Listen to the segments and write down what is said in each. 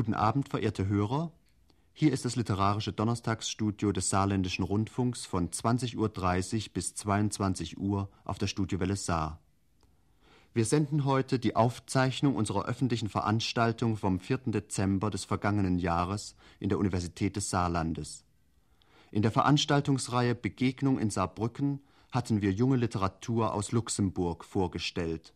Guten Abend, verehrte Hörer. Hier ist das literarische Donnerstagsstudio des Saarländischen Rundfunks von 20.30 Uhr bis 22 Uhr auf der Studiowelle Saar. Wir senden heute die Aufzeichnung unserer öffentlichen Veranstaltung vom 4. Dezember des vergangenen Jahres in der Universität des Saarlandes. In der Veranstaltungsreihe Begegnung in Saarbrücken hatten wir junge Literatur aus Luxemburg vorgestellt.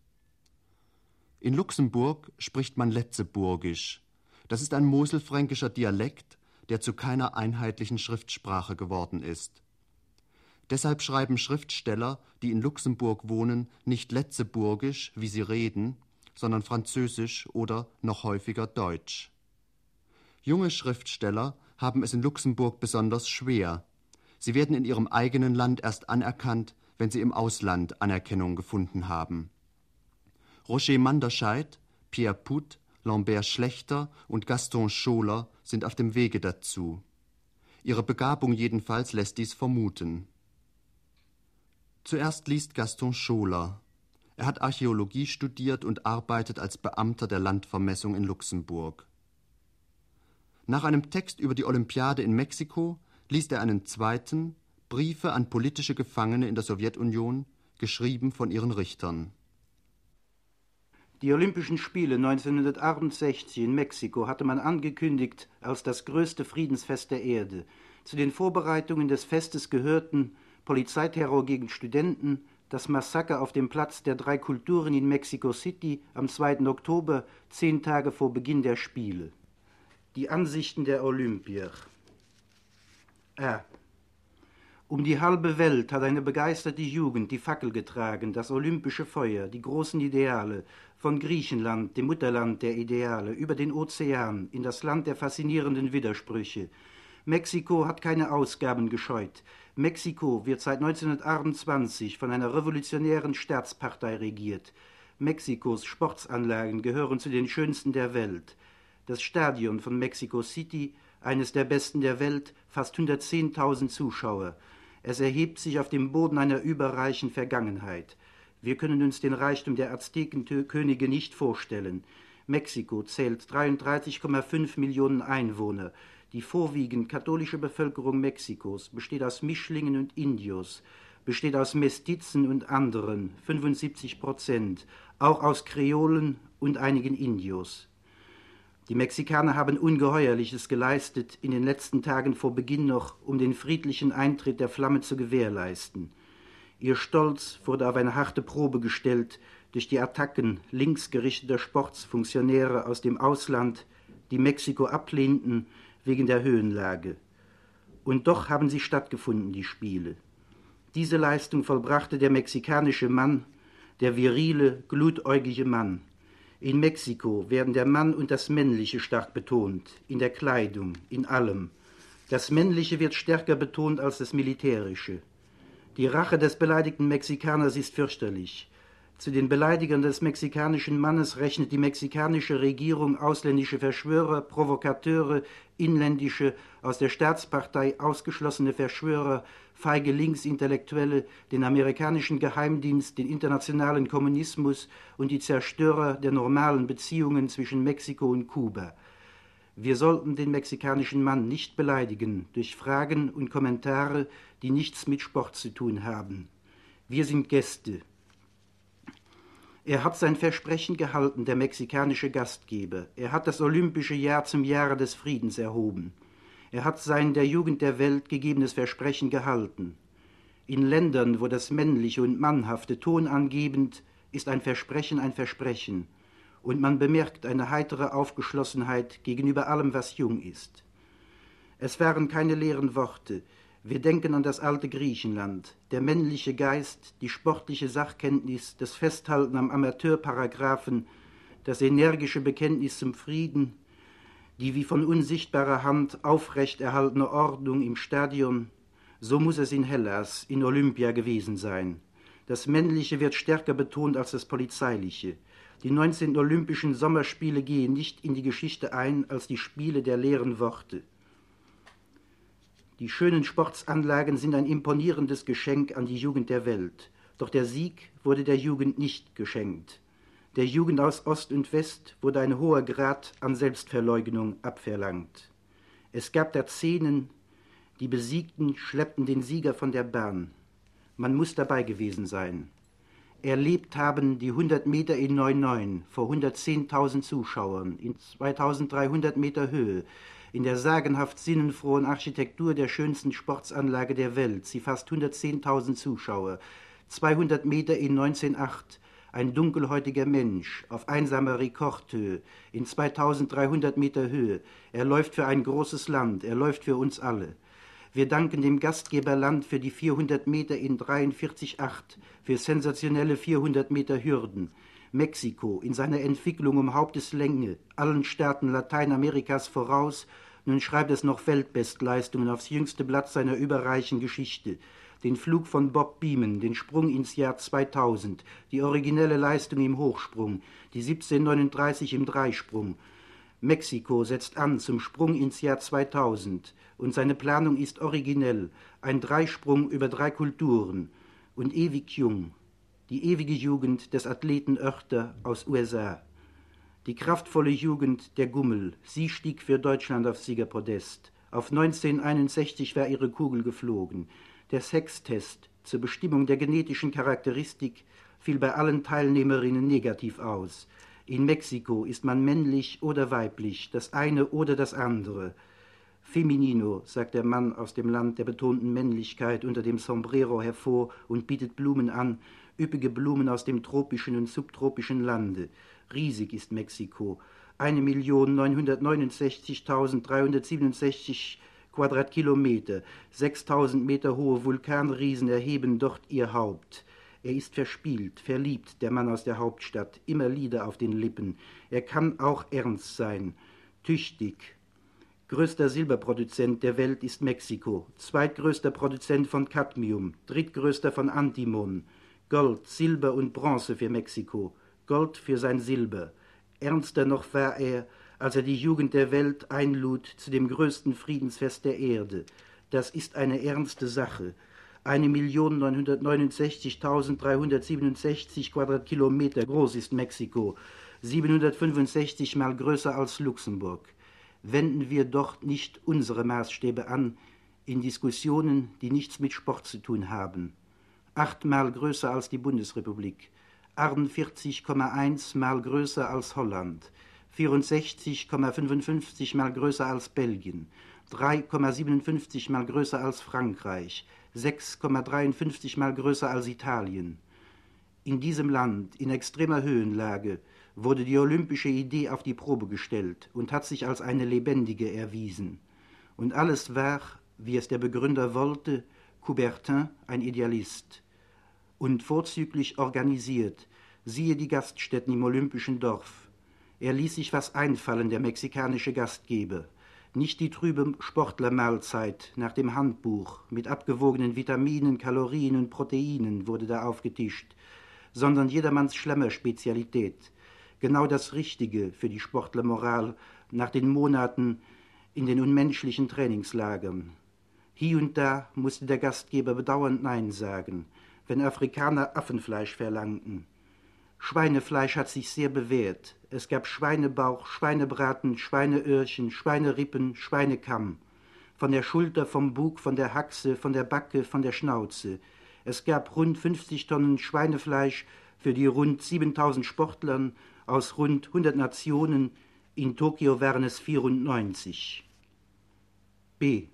In Luxemburg spricht man Letzeburgisch. Das ist ein moselfränkischer Dialekt, der zu keiner einheitlichen Schriftsprache geworden ist. Deshalb schreiben Schriftsteller, die in Luxemburg wohnen, nicht Letzeburgisch, wie sie reden, sondern Französisch oder noch häufiger Deutsch. Junge Schriftsteller haben es in Luxemburg besonders schwer. Sie werden in ihrem eigenen Land erst anerkannt, wenn sie im Ausland Anerkennung gefunden haben. Roger Manderscheid, Pierre Put, Lambert Schlechter und Gaston Scholer sind auf dem Wege dazu. Ihre Begabung jedenfalls lässt dies vermuten. Zuerst liest Gaston Scholer. Er hat Archäologie studiert und arbeitet als Beamter der Landvermessung in Luxemburg. Nach einem Text über die Olympiade in Mexiko liest er einen zweiten, Briefe an politische Gefangene in der Sowjetunion, geschrieben von ihren Richtern. Die Olympischen Spiele 1968 in Mexiko hatte man angekündigt als das größte Friedensfest der Erde. Zu den Vorbereitungen des Festes gehörten Polizeiterror gegen Studenten, das Massaker auf dem Platz der drei Kulturen in Mexico City am 2. Oktober, zehn Tage vor Beginn der Spiele. Die Ansichten der Olympier. R. Um die halbe Welt hat eine begeisterte Jugend die Fackel getragen, das olympische Feuer, die großen Ideale, von Griechenland, dem Mutterland der Ideale, über den Ozean, in das Land der faszinierenden Widersprüche. Mexiko hat keine Ausgaben gescheut. Mexiko wird seit 1928 von einer revolutionären Staatspartei regiert. Mexikos Sportsanlagen gehören zu den schönsten der Welt. Das Stadion von Mexico City, eines der besten der Welt, fast 110.000 Zuschauer. Es erhebt sich auf dem Boden einer überreichen Vergangenheit. Wir können uns den Reichtum der Aztekenkönige nicht vorstellen. Mexiko zählt 33,5 Millionen Einwohner. Die vorwiegend katholische Bevölkerung Mexikos besteht aus Mischlingen und Indios, besteht aus Mestizen und anderen, 75 Prozent, auch aus Kreolen und einigen Indios. Die Mexikaner haben Ungeheuerliches geleistet, in den letzten Tagen vor Beginn noch, um den friedlichen Eintritt der Flamme zu gewährleisten. Ihr Stolz wurde auf eine harte Probe gestellt durch die Attacken linksgerichteter Sportsfunktionäre aus dem Ausland, die Mexiko ablehnten wegen der Höhenlage. Und doch haben sie stattgefunden, die Spiele. Diese Leistung vollbrachte der mexikanische Mann, der virile, glutäugige Mann. In Mexiko werden der Mann und das Männliche stark betont, in der Kleidung, in allem. Das Männliche wird stärker betont als das Militärische. Die Rache des beleidigten Mexikaners ist fürchterlich. Zu den Beleidigern des mexikanischen Mannes rechnet die mexikanische Regierung ausländische Verschwörer, Provokateure, inländische, aus der Staatspartei ausgeschlossene Verschwörer, feige Linksintellektuelle, den amerikanischen Geheimdienst, den internationalen Kommunismus und die Zerstörer der normalen Beziehungen zwischen Mexiko und Kuba. Wir sollten den mexikanischen Mann nicht beleidigen durch Fragen und Kommentare, die nichts mit Sport zu tun haben. Wir sind Gäste. Er hat sein Versprechen gehalten, der mexikanische Gastgeber. Er hat das olympische Jahr zum Jahre des Friedens erhoben. Er hat sein der Jugend der Welt gegebenes Versprechen gehalten. In Ländern, wo das Männliche und Mannhafte tonangebend ist ein Versprechen ein Versprechen, und man bemerkt eine heitere Aufgeschlossenheit gegenüber allem, was jung ist. Es waren keine leeren Worte. Wir denken an das alte Griechenland, der männliche Geist, die sportliche Sachkenntnis, das Festhalten am Amateurparagraphen, das energische Bekenntnis zum Frieden, die wie von unsichtbarer Hand aufrecht erhaltene Ordnung im Stadion, so muss es in Hellas, in Olympia gewesen sein. Das Männliche wird stärker betont als das Polizeiliche. Die 19 Olympischen Sommerspiele gehen nicht in die Geschichte ein als die Spiele der leeren Worte. Die schönen Sportsanlagen sind ein imponierendes Geschenk an die Jugend der Welt. Doch der Sieg wurde der Jugend nicht geschenkt. Der Jugend aus Ost und West wurde ein hoher Grad an Selbstverleugnung abverlangt. Es gab da Szenen, die Besiegten schleppten den Sieger von der Bahn. Man muss dabei gewesen sein. Erlebt haben die 100 Meter in 9,9 vor 110.000 Zuschauern in 2300 Meter Höhe, in der sagenhaft sinnenfrohen Architektur der schönsten Sportsanlage der Welt, sie fast 110.000 Zuschauer, 200 Meter in 19,8 ein dunkelhäutiger Mensch auf einsamer Rekordhöhe, in 2300 Meter Höhe. Er läuft für ein großes Land, er läuft für uns alle. Wir danken dem Gastgeberland für die 400 Meter in 43,8, für sensationelle 400 Meter Hürden. Mexiko in seiner Entwicklung um Haupteslänge, allen Staaten Lateinamerikas voraus, nun schreibt es noch Weltbestleistungen aufs jüngste Blatt seiner überreichen Geschichte den Flug von Bob Beeman, den Sprung ins Jahr 2000, die originelle Leistung im Hochsprung, die 1739 im Dreisprung. Mexiko setzt an zum Sprung ins Jahr 2000 und seine Planung ist originell, ein Dreisprung über drei Kulturen und ewig jung, die ewige Jugend des Athleten Oerter aus USA. Die kraftvolle Jugend der Gummel, sie stieg für Deutschland aufs Siegerpodest. Auf 1961 war ihre Kugel geflogen. Der Sextest zur Bestimmung der genetischen Charakteristik fiel bei allen Teilnehmerinnen negativ aus. In Mexiko ist man männlich oder weiblich, das eine oder das andere. Feminino, sagt der Mann aus dem Land der betonten Männlichkeit unter dem Sombrero hervor und bietet Blumen an, üppige Blumen aus dem tropischen und subtropischen Lande. Riesig ist Mexiko. Eine Million neunhundertneunundsechzigtausenddreihundertsiebenundsechzig Quadratkilometer. 6000 Meter hohe Vulkanriesen erheben dort ihr Haupt. Er ist verspielt, verliebt, der Mann aus der Hauptstadt, immer Lieder auf den Lippen. Er kann auch ernst sein, tüchtig. Größter Silberproduzent der Welt ist Mexiko, zweitgrößter Produzent von Cadmium, drittgrößter von Antimon. Gold, Silber und Bronze für Mexiko, Gold für sein Silber. Ernster noch war er, als er die Jugend der Welt einlud zu dem größten Friedensfest der Erde. Das ist eine ernste Sache. Eine Million neunhundertneunundsechzigtausenddreihundertsiebenundsechzig Quadratkilometer groß ist Mexiko, 765 mal größer als Luxemburg. Wenden wir doch nicht unsere Maßstäbe an in Diskussionen, die nichts mit Sport zu tun haben. Achtmal größer als die Bundesrepublik, 48,1 mal größer als Holland, 64,55 mal größer als Belgien, 3,57 mal größer als Frankreich, 6,53 mal größer als Italien. In diesem Land, in extremer Höhenlage, wurde die olympische Idee auf die Probe gestellt und hat sich als eine lebendige erwiesen. Und alles war, wie es der Begründer wollte, Coubertin ein Idealist. Und vorzüglich organisiert, siehe die Gaststätten im olympischen Dorf, er ließ sich was einfallen, der mexikanische Gastgeber. Nicht die trübe Sportlermahlzeit nach dem Handbuch mit abgewogenen Vitaminen, Kalorien und Proteinen wurde da aufgetischt, sondern jedermanns Schlemmerspezialität. Genau das Richtige für die Sportlermoral nach den Monaten in den unmenschlichen Trainingslagern. Hier und da musste der Gastgeber bedauernd Nein sagen, wenn Afrikaner Affenfleisch verlangten. Schweinefleisch hat sich sehr bewährt. Es gab Schweinebauch, Schweinebraten, Schweineöhrchen, Schweinerippen, Schweinekamm. Von der Schulter, vom Bug, von der Haxe, von der Backe, von der Schnauze. Es gab rund 50 Tonnen Schweinefleisch für die rund 7000 Sportlern aus rund 100 Nationen. In Tokio waren es 94. B.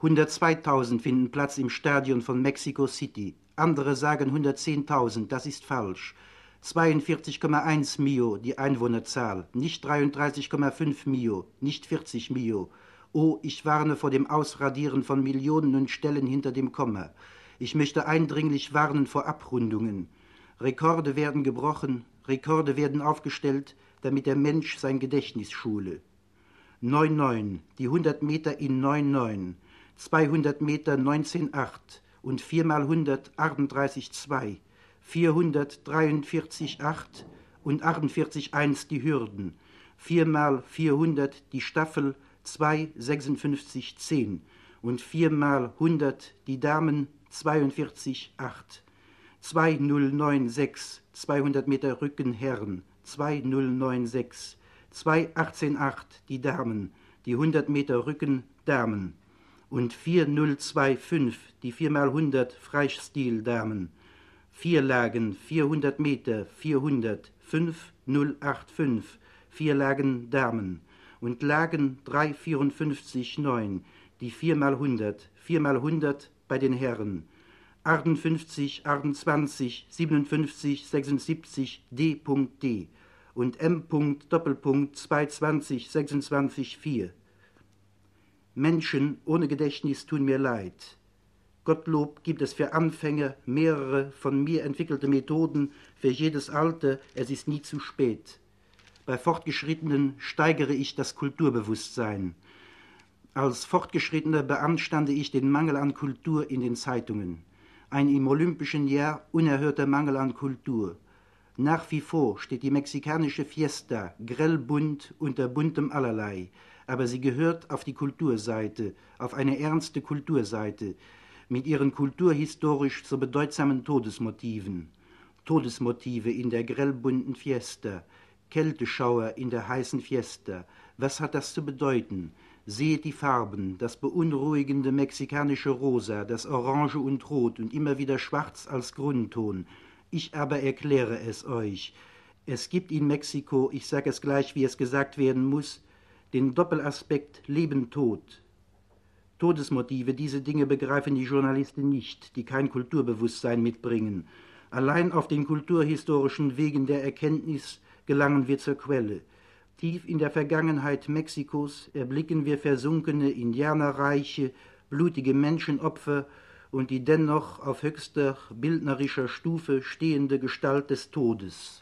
102.000 finden Platz im Stadion von Mexico City. Andere sagen 110.000, das ist falsch. 42,1 Mio die Einwohnerzahl, nicht 33,5 Mio, nicht 40 Mio. Oh, ich warne vor dem Ausradieren von Millionen und Stellen hinter dem Komma. Ich möchte eindringlich warnen vor Abrundungen. Rekorde werden gebrochen, Rekorde werden aufgestellt, damit der Mensch sein Gedächtnis schule. 9,9, die 100 Meter in 9,9, 200 Meter 19,8 und 4 mal 100 38,2. 443,8 und 48,1 die Hürden, 4 mal 400 die Staffel, 2,56,10 und 4 mal 100 die Damen, 42,8. 2096, 200 Meter Rücken Herren, 2096, 2188 die Damen, die 100 Meter Rücken Damen und 4025 die 4x100 Freistil Damen. Vier Lagen, 400 Meter, 400, 5085, vier Lagen Damen und Lagen 354 9, die 4x100, 4x100 bei den Herren. 58, 28, 57, 76 D.D und M. Doppelpunkt 220, 26, 4. Menschen ohne Gedächtnis tun mir leid. Gottlob gibt es für Anfänger mehrere von mir entwickelte Methoden für jedes Alter, es ist nie zu spät. Bei Fortgeschrittenen steigere ich das Kulturbewusstsein. Als Fortgeschrittener beanstande ich den Mangel an Kultur in den Zeitungen. Ein im olympischen Jahr unerhörter Mangel an Kultur. Nach wie vor steht die mexikanische Fiesta grellbunt unter buntem Allerlei, aber sie gehört auf die Kulturseite, auf eine ernste Kulturseite, mit ihren kulturhistorisch so bedeutsamen Todesmotiven. Todesmotive in der grellbunten Fiesta, Kälteschauer in der heißen Fiesta. Was hat das zu bedeuten? Seht die Farben, das beunruhigende mexikanische Rosa, das Orange und Rot und immer wieder Schwarz als Grundton, ich aber erkläre es euch. Es gibt in Mexiko, ich sage es gleich, wie es gesagt werden muss, den Doppelaspekt Leben-Tod. Todesmotive, diese Dinge begreifen die Journalisten nicht, die kein Kulturbewusstsein mitbringen. Allein auf den kulturhistorischen Wegen der Erkenntnis gelangen wir zur Quelle. Tief in der Vergangenheit Mexikos erblicken wir versunkene Indianerreiche, blutige Menschenopfer, und die dennoch auf höchster bildnerischer Stufe stehende Gestalt des Todes.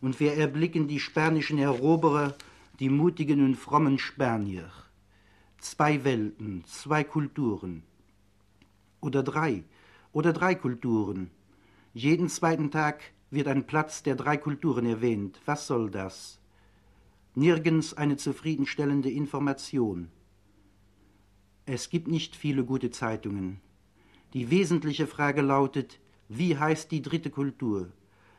Und wir erblicken die spanischen Eroberer, die mutigen und frommen Spanier. Zwei Welten, zwei Kulturen. Oder drei, oder drei Kulturen. Jeden zweiten Tag wird ein Platz der drei Kulturen erwähnt. Was soll das? Nirgends eine zufriedenstellende Information. Es gibt nicht viele gute Zeitungen. Die wesentliche Frage lautet, wie heißt die dritte Kultur?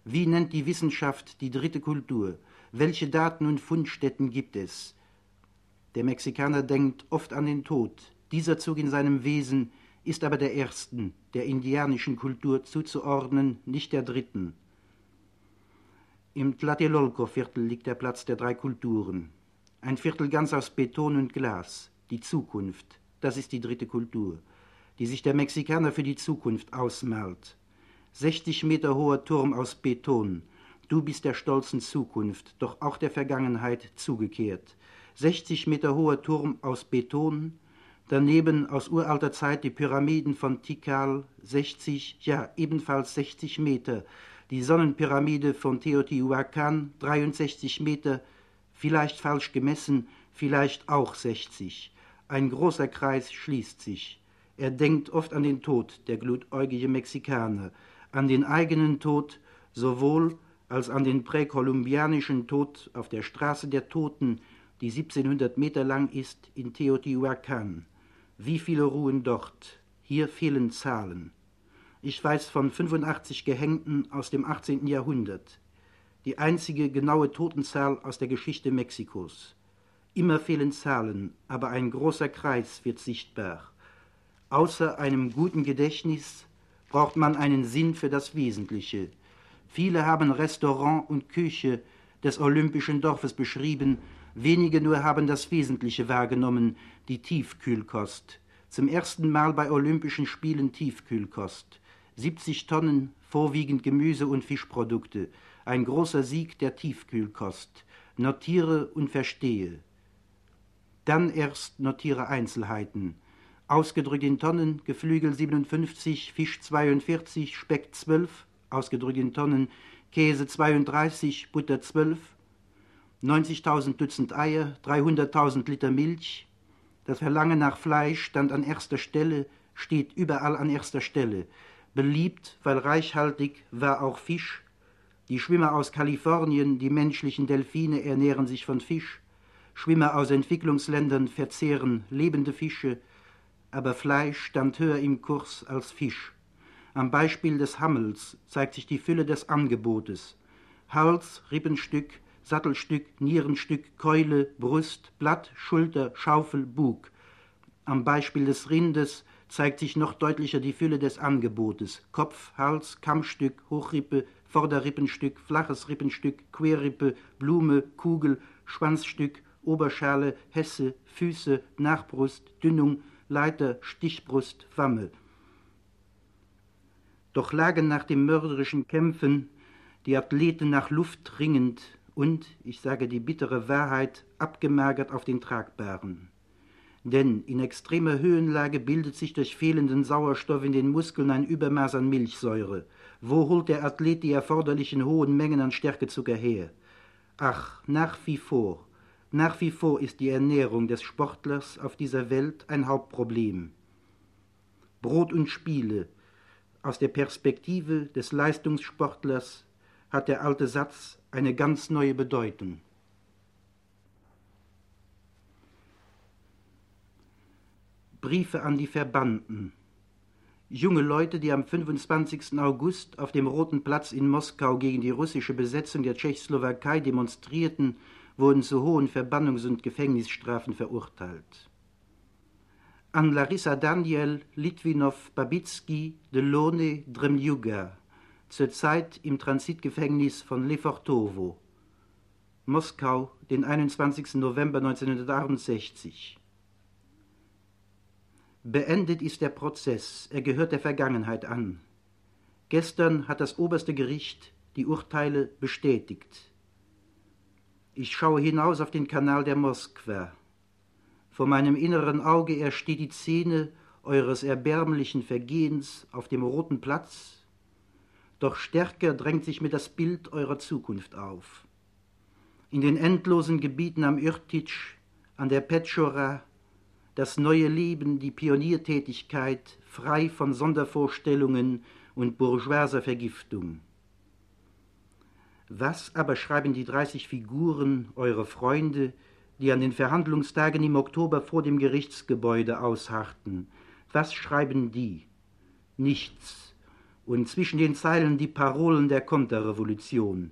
Wie nennt die Wissenschaft die dritte Kultur? Welche Daten und Fundstätten gibt es? Der Mexikaner denkt oft an den Tod. Dieser Zug in seinem Wesen ist aber der ersten, der indianischen Kultur zuzuordnen, nicht der dritten. Im Tlatelolco-Viertel liegt der Platz der drei Kulturen. Ein Viertel ganz aus Beton und Glas. Die Zukunft, das ist die dritte Kultur die sich der Mexikaner für die Zukunft ausmalt. 60 Meter hoher Turm aus Beton. Du bist der stolzen Zukunft, doch auch der Vergangenheit zugekehrt. 60 Meter hoher Turm aus Beton, daneben aus uralter Zeit die Pyramiden von Tikal, 60, ja ebenfalls 60 Meter, die Sonnenpyramide von Teotihuacan, 63 Meter, vielleicht falsch gemessen, vielleicht auch 60. Ein großer Kreis schließt sich. Er denkt oft an den Tod, der glutäugige Mexikaner, an den eigenen Tod, sowohl als an den präkolumbianischen Tod auf der Straße der Toten, die 1700 Meter lang ist, in Teotihuacan. Wie viele ruhen dort? Hier fehlen Zahlen. Ich weiß von 85 Gehängten aus dem 18. Jahrhundert. Die einzige genaue Totenzahl aus der Geschichte Mexikos. Immer fehlen Zahlen, aber ein großer Kreis wird sichtbar. Außer einem guten Gedächtnis braucht man einen Sinn für das Wesentliche. Viele haben Restaurant und Küche des olympischen Dorfes beschrieben, wenige nur haben das Wesentliche wahrgenommen, die Tiefkühlkost. Zum ersten Mal bei Olympischen Spielen Tiefkühlkost. 70 Tonnen, vorwiegend Gemüse und Fischprodukte. Ein großer Sieg der Tiefkühlkost. Notiere und verstehe. Dann erst notiere Einzelheiten ausgedrückt in Tonnen, Geflügel 57, Fisch 42, Speck 12, ausgedrückt in Tonnen, Käse 32, Butter 12, 90.000 Dutzend Eier, 300.000 Liter Milch. Das Verlangen nach Fleisch stand an erster Stelle, steht überall an erster Stelle. Beliebt, weil reichhaltig, war auch Fisch. Die Schwimmer aus Kalifornien, die menschlichen Delfine, ernähren sich von Fisch. Schwimmer aus Entwicklungsländern verzehren lebende Fische, aber Fleisch stand höher im Kurs als Fisch. Am Beispiel des Hammels zeigt sich die Fülle des Angebotes. Hals, Rippenstück, Sattelstück, Nierenstück, Keule, Brust, Blatt, Schulter, Schaufel, Bug. Am Beispiel des Rindes zeigt sich noch deutlicher die Fülle des Angebotes. Kopf, Hals, Kammstück, Hochrippe, Vorderrippenstück, flaches Rippenstück, Querrippe, Blume, Kugel, Schwanzstück, Oberschale, Hesse, Füße, Nachbrust, Dünnung, Leiter, Stichbrust, Wamme. Doch lagen nach dem mörderischen Kämpfen die Athleten nach Luft ringend und, ich sage die bittere Wahrheit, abgemagert auf den Tragbaren. Denn in extremer Höhenlage bildet sich durch fehlenden Sauerstoff in den Muskeln ein Übermaß an Milchsäure. Wo holt der Athlet die erforderlichen hohen Mengen an Stärkezucker her? Ach, nach wie vor, nach wie vor ist die Ernährung des Sportlers auf dieser Welt ein Hauptproblem. Brot und Spiele. Aus der Perspektive des Leistungssportlers hat der alte Satz eine ganz neue Bedeutung. Briefe an die Verbannten. Junge Leute, die am 25. August auf dem Roten Platz in Moskau gegen die russische Besetzung der Tschechoslowakei demonstrierten, wurden zu hohen Verbannungs- und Gefängnisstrafen verurteilt. An Larissa Daniel, Litwinow, Babitsky, Delone, Dremljuga, zurzeit im Transitgefängnis von Lefortowo. Moskau, den 21. November 1968. Beendet ist der Prozess, er gehört der Vergangenheit an. Gestern hat das oberste Gericht die Urteile bestätigt. Ich schaue hinaus auf den Kanal der Moskwa. Vor meinem inneren Auge ersteht die Szene eures erbärmlichen Vergehens auf dem roten Platz, doch stärker drängt sich mir das Bild eurer Zukunft auf. In den endlosen Gebieten am Irtitsch, an der Petschora, das neue Leben, die Pioniertätigkeit, frei von Sondervorstellungen und bourgeoiser Vergiftung. Was aber schreiben die 30 Figuren, eure Freunde, die an den Verhandlungstagen im Oktober vor dem Gerichtsgebäude ausharrten? Was schreiben die? Nichts. Und zwischen den Zeilen die Parolen der Konterrevolution.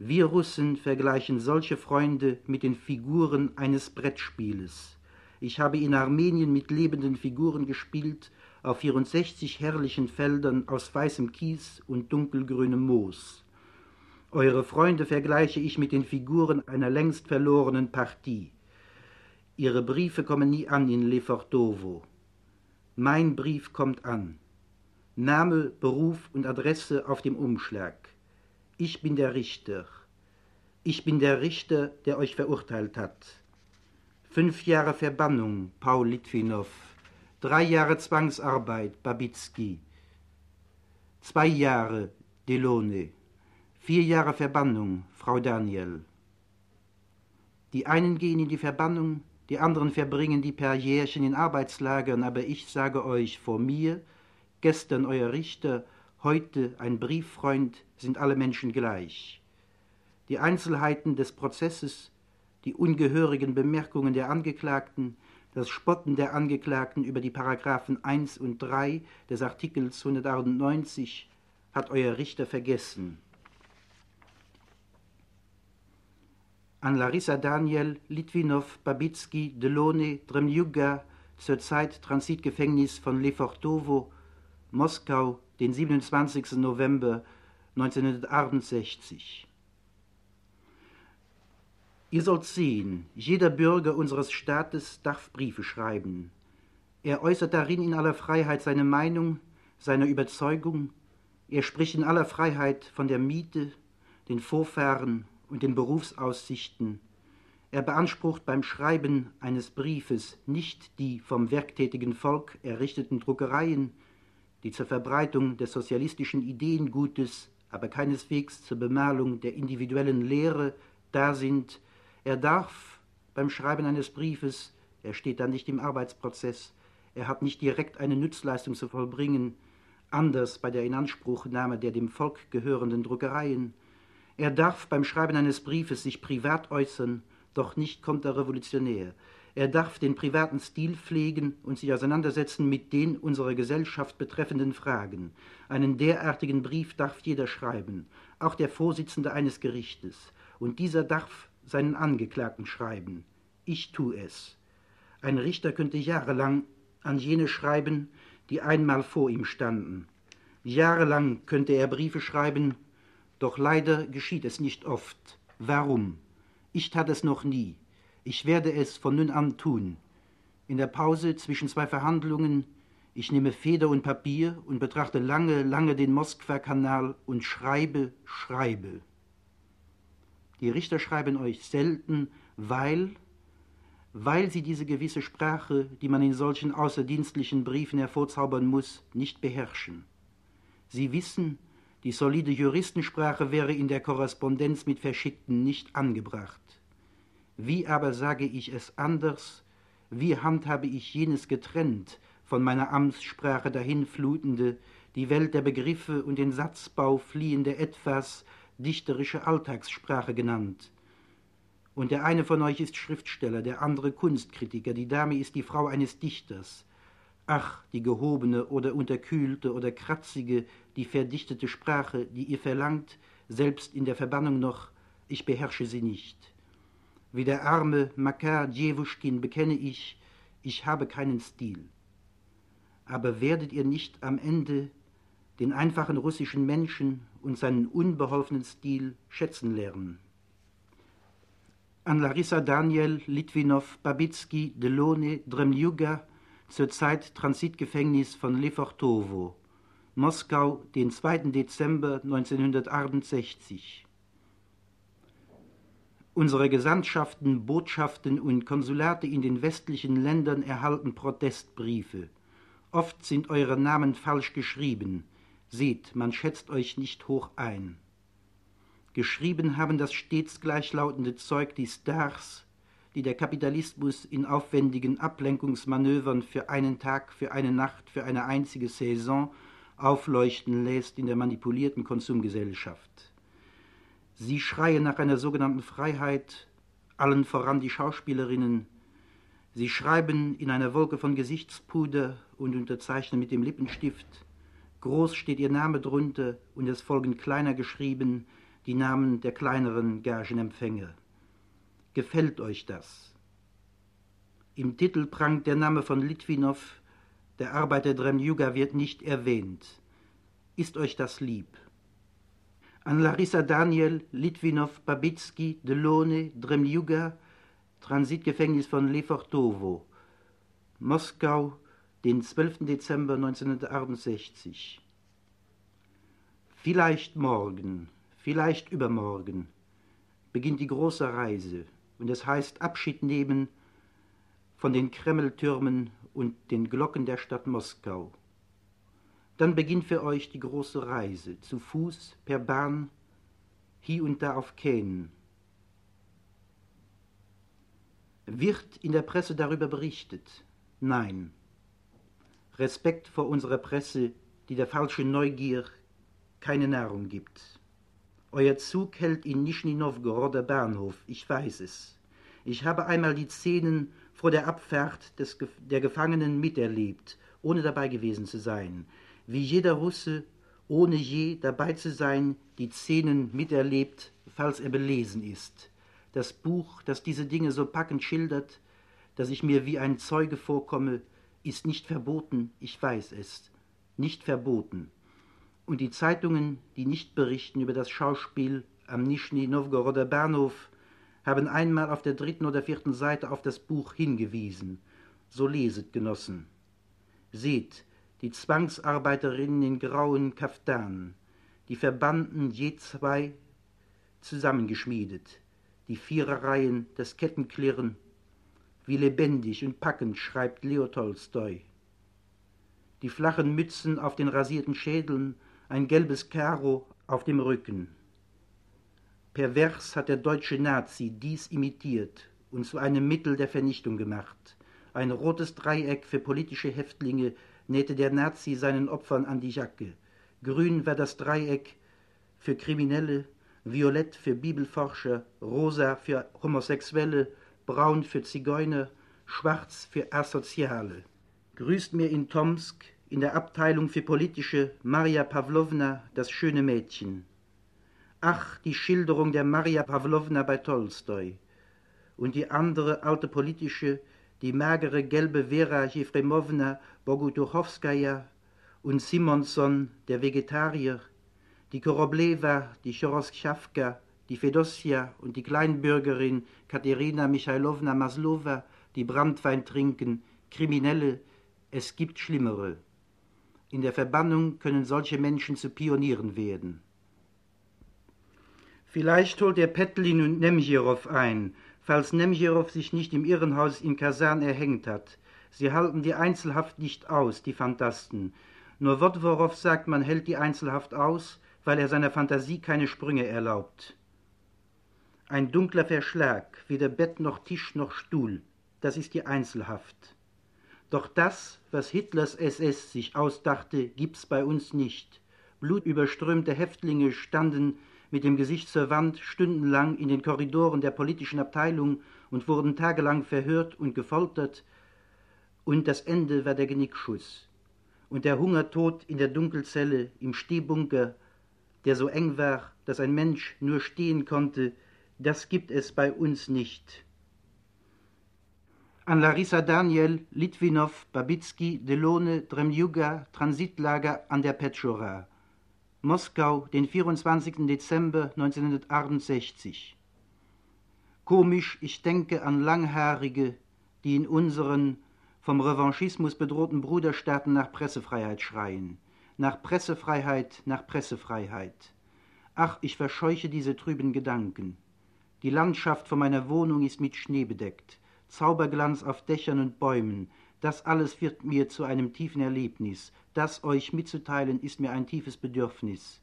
Wir Russen vergleichen solche Freunde mit den Figuren eines Brettspieles. Ich habe in Armenien mit lebenden Figuren gespielt, auf 64 herrlichen Feldern aus weißem Kies und dunkelgrünem Moos. Eure Freunde vergleiche ich mit den Figuren einer längst verlorenen Partie. Ihre Briefe kommen nie an in Lefortowo. Mein Brief kommt an. Name, Beruf und Adresse auf dem Umschlag. Ich bin der Richter. Ich bin der Richter, der euch verurteilt hat. Fünf Jahre Verbannung, Paul Litwinow. Drei Jahre Zwangsarbeit, Babitsky. Zwei Jahre, Delone. Vier Jahre Verbannung, Frau Daniel. Die einen gehen in die Verbannung, die anderen verbringen die Jährchen in Arbeitslagern, aber ich sage euch vor mir, gestern euer Richter, heute ein Brieffreund, sind alle Menschen gleich. Die Einzelheiten des Prozesses, die ungehörigen Bemerkungen der Angeklagten, das Spotten der Angeklagten über die Paragraphen 1 und 3 des Artikels 198 hat euer Richter vergessen. an Larissa Daniel, Litwinow, Babitsky, Delone, Dremjuga, zurzeit Transitgefängnis von Lefortowo, Moskau, den 27. November 1968. Ihr sollt sehen, jeder Bürger unseres Staates darf Briefe schreiben. Er äußert darin in aller Freiheit seine Meinung, seine Überzeugung, er spricht in aller Freiheit von der Miete, den Vorfahren und den Berufsaussichten. Er beansprucht beim Schreiben eines Briefes nicht die vom werktätigen Volk errichteten Druckereien, die zur Verbreitung des sozialistischen Ideengutes, aber keineswegs zur Bemalung der individuellen Lehre da sind. Er darf beim Schreiben eines Briefes, er steht dann nicht im Arbeitsprozess, er hat nicht direkt eine Nützleistung zu vollbringen, anders bei der Inanspruchnahme der dem Volk gehörenden Druckereien, er darf beim Schreiben eines Briefes sich privat äußern, doch nicht konterrevolutionär. Er darf den privaten Stil pflegen und sich auseinandersetzen mit den unserer Gesellschaft betreffenden Fragen. Einen derartigen Brief darf jeder schreiben, auch der Vorsitzende eines Gerichtes. Und dieser darf seinen Angeklagten schreiben. Ich tu es. Ein Richter könnte jahrelang an jene schreiben, die einmal vor ihm standen. Jahrelang könnte er Briefe schreiben, doch leider geschieht es nicht oft. Warum? Ich tat es noch nie. Ich werde es von nun an tun. In der Pause zwischen zwei Verhandlungen, ich nehme Feder und Papier und betrachte lange, lange den Moskwa-Kanal und schreibe, schreibe. Die Richter schreiben euch selten, weil, weil sie diese gewisse Sprache, die man in solchen außerdienstlichen Briefen hervorzaubern muss, nicht beherrschen. Sie wissen, die solide Juristensprache wäre in der Korrespondenz mit Verschickten nicht angebracht. Wie aber sage ich es anders? Wie handhabe ich jenes getrennt, von meiner Amtssprache dahinflutende, die Welt der Begriffe und den Satzbau fliehende etwas dichterische Alltagssprache genannt? Und der eine von euch ist Schriftsteller, der andere Kunstkritiker, die Dame ist die Frau eines Dichters. Ach, die gehobene oder unterkühlte oder kratzige, die verdichtete Sprache, die ihr verlangt, selbst in der Verbannung noch, ich beherrsche sie nicht. Wie der arme Makar Djewuschkin bekenne ich, ich habe keinen Stil. Aber werdet ihr nicht am Ende den einfachen russischen Menschen und seinen unbeholfenen Stil schätzen lernen? An Larissa Daniel, Litwinow, Babitsky, Delone, Dremljuga, zurzeit Transitgefängnis von Lefortowo, Moskau, den 2. Dezember 1968. Unsere Gesandtschaften, Botschaften und Konsulate in den westlichen Ländern erhalten Protestbriefe. Oft sind eure Namen falsch geschrieben. Seht, man schätzt euch nicht hoch ein. Geschrieben haben das stets gleichlautende Zeug die Stars, die der Kapitalismus in aufwendigen Ablenkungsmanövern für einen Tag, für eine Nacht, für eine einzige Saison aufleuchten lässt in der manipulierten Konsumgesellschaft. Sie schreien nach einer sogenannten Freiheit, allen voran die Schauspielerinnen. Sie schreiben in einer Wolke von Gesichtspuder und unterzeichnen mit dem Lippenstift. Groß steht ihr Name drunter und es folgen kleiner geschrieben die Namen der kleineren Gagenempfänger. Gefällt euch das? Im Titel prangt der Name von Litwinow, der Arbeiter Dremjuga wird nicht erwähnt. Ist euch das lieb? An Larissa Daniel, Litwinow, Babitsky, Delone, Dremljuga, Transitgefängnis von Lefortowo, Moskau, den 12. Dezember 1968. Vielleicht morgen, vielleicht übermorgen beginnt die große Reise und es heißt Abschied nehmen von den Kremltürmen und den Glocken der Stadt Moskau. Dann beginnt für euch die große Reise, zu Fuß, per Bahn, hier und da auf Kähnen. Wird in der Presse darüber berichtet? Nein. Respekt vor unserer Presse, die der falschen Neugier keine Nahrung gibt. Euer Zug hält in Nischni Novgoroder Bahnhof, ich weiß es. Ich habe einmal die Szenen vor der Abfahrt des, der Gefangenen miterlebt, ohne dabei gewesen zu sein wie jeder Russe, ohne je dabei zu sein, die Szenen miterlebt, falls er belesen ist. Das Buch, das diese Dinge so packend schildert, dass ich mir wie ein Zeuge vorkomme, ist nicht verboten, ich weiß es, nicht verboten. Und die Zeitungen, die nicht berichten über das Schauspiel am Nischni Novgoroder Bahnhof, haben einmal auf der dritten oder vierten Seite auf das Buch hingewiesen. So leset, Genossen. Seht, die Zwangsarbeiterinnen in grauen Kaftanen, die Verbanden je zwei zusammengeschmiedet, die Viererreihen, das Kettenklirren, wie lebendig und packend schreibt Leo Tolstoi. Die flachen Mützen auf den rasierten Schädeln, ein gelbes Karo auf dem Rücken. Pervers hat der deutsche Nazi dies imitiert und zu einem Mittel der Vernichtung gemacht. Ein rotes Dreieck für politische Häftlinge, nähte der Nazi seinen Opfern an die Jacke. Grün war das Dreieck für Kriminelle, violett für Bibelforscher, rosa für Homosexuelle, braun für Zigeuner, schwarz für Asoziale. Grüßt mir in Tomsk, in der Abteilung für politische, Maria Pawlowna, das schöne Mädchen. Ach, die Schilderung der Maria Pawlowna bei Tolstoi. Und die andere alte politische, die magere gelbe Vera Jefremowna Bogutuchowskaja und Simonson, der Vegetarier, die Korobleva, die Choroschawka, die Fedosia und die Kleinbürgerin Katerina Michailowna Maslova, die Brandwein trinken, Kriminelle, es gibt Schlimmere. In der Verbannung können solche Menschen zu Pionieren werden. Vielleicht holt er Petlin und Nemjerow ein, falls Nemjerow sich nicht im Irrenhaus in Kasan erhängt hat. Sie halten die Einzelhaft nicht aus, die Phantasten. Nur Wodworow sagt, man hält die Einzelhaft aus, weil er seiner Fantasie keine Sprünge erlaubt. Ein dunkler Verschlag, weder Bett noch Tisch noch Stuhl, das ist die Einzelhaft. Doch das, was Hitlers SS sich ausdachte, gibt's bei uns nicht. Blutüberströmte Häftlinge standen mit dem Gesicht zur Wand stundenlang in den Korridoren der politischen Abteilung und wurden tagelang verhört und gefoltert, und das Ende war der Genickschuss. Und der Hungertod in der Dunkelzelle, im Stehbunker, der so eng war, dass ein Mensch nur stehen konnte, das gibt es bei uns nicht an Larissa Daniel, Litwinow, Babitsky, Delone, Dremjuga, Transitlager an der Petschora. Moskau, den 24. Dezember 1968. Komisch, ich denke an Langhaarige, die in unseren vom Revanchismus bedrohten Bruderstaaten nach Pressefreiheit schreien. Nach Pressefreiheit, nach Pressefreiheit. Ach, ich verscheuche diese trüben Gedanken. Die Landschaft vor meiner Wohnung ist mit Schnee bedeckt. Zauberglanz auf Dächern und Bäumen, das alles wird mir zu einem tiefen Erlebnis, das euch mitzuteilen ist mir ein tiefes Bedürfnis.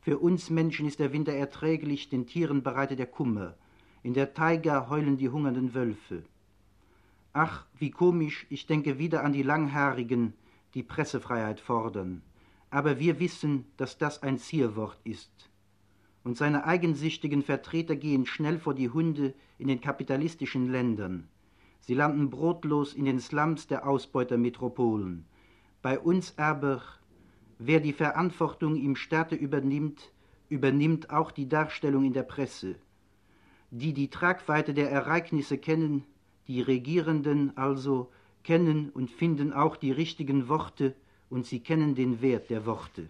Für uns Menschen ist der Winter erträglich, den Tieren bereitet er Kummer. In der Taiga heulen die hungernden Wölfe. Ach, wie komisch, ich denke wieder an die Langhaarigen, die Pressefreiheit fordern. Aber wir wissen, dass das ein Zierwort ist und seine eigensüchtigen Vertreter gehen schnell vor die Hunde in den kapitalistischen Ländern. Sie landen brotlos in den Slums der Ausbeutermetropolen. Bei uns aber, wer die Verantwortung im Staate übernimmt, übernimmt auch die Darstellung in der Presse. Die die Tragweite der Ereignisse kennen, die Regierenden also, kennen und finden auch die richtigen Worte und sie kennen den Wert der Worte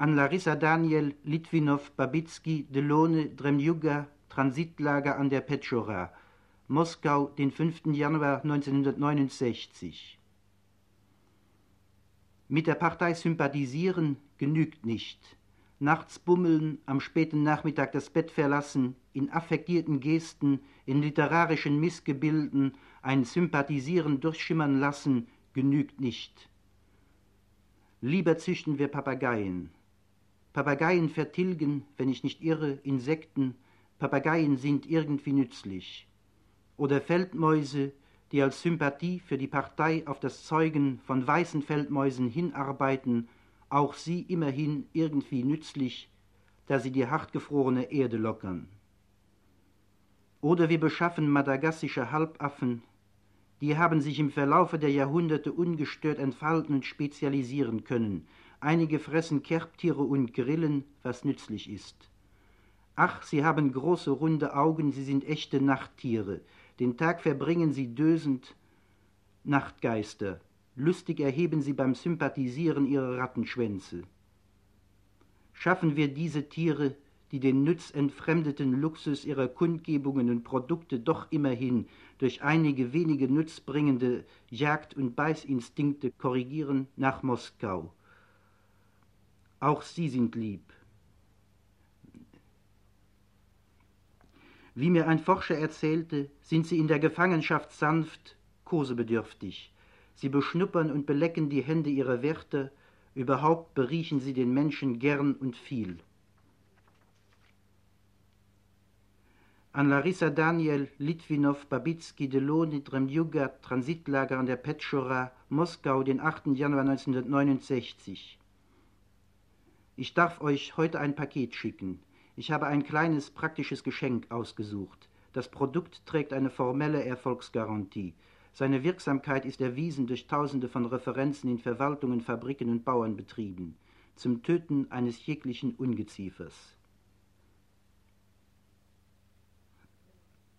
an Larissa Daniel, Litwinow, Babitsky, Delone, Dremjuga, Transitlager an der Petschora, Moskau, den 5. Januar 1969. Mit der Partei sympathisieren genügt nicht. Nachts bummeln, am späten Nachmittag das Bett verlassen, in affektierten Gesten, in literarischen Missgebilden ein Sympathisieren durchschimmern lassen, genügt nicht. Lieber züchten wir Papageien, Papageien vertilgen, wenn ich nicht irre, Insekten. Papageien sind irgendwie nützlich. Oder Feldmäuse, die als Sympathie für die Partei auf das Zeugen von weißen Feldmäusen hinarbeiten, auch sie immerhin irgendwie nützlich, da sie die hartgefrorene Erde lockern. Oder wir beschaffen madagassische Halbaffen, die haben sich im Verlaufe der Jahrhunderte ungestört entfalten und spezialisieren können, einige fressen Kerbtiere und Grillen, was nützlich ist. Ach, sie haben große runde Augen, sie sind echte Nachttiere, den Tag verbringen sie dösend, Nachtgeister, lustig erheben sie beim Sympathisieren ihre Rattenschwänze. Schaffen wir diese Tiere, die den nützentfremdeten Luxus ihrer Kundgebungen und Produkte doch immerhin durch einige wenige nutzbringende Jagd- und Beißinstinkte korrigieren, nach Moskau. Auch sie sind lieb. Wie mir ein Forscher erzählte, sind sie in der Gefangenschaft sanft, kosebedürftig. Sie beschnuppern und belecken die Hände ihrer Wärter, überhaupt beriechen sie den Menschen gern und viel. An Larissa Daniel, Litwinow, Babitsky, Deloni, Dremjuga, Transitlager an der Petschora, Moskau, den 8. Januar 1969. Ich darf euch heute ein Paket schicken. Ich habe ein kleines praktisches Geschenk ausgesucht. Das Produkt trägt eine formelle Erfolgsgarantie. Seine Wirksamkeit ist erwiesen durch Tausende von Referenzen in Verwaltungen, Fabriken und Bauernbetrieben zum Töten eines jeglichen Ungeziefers.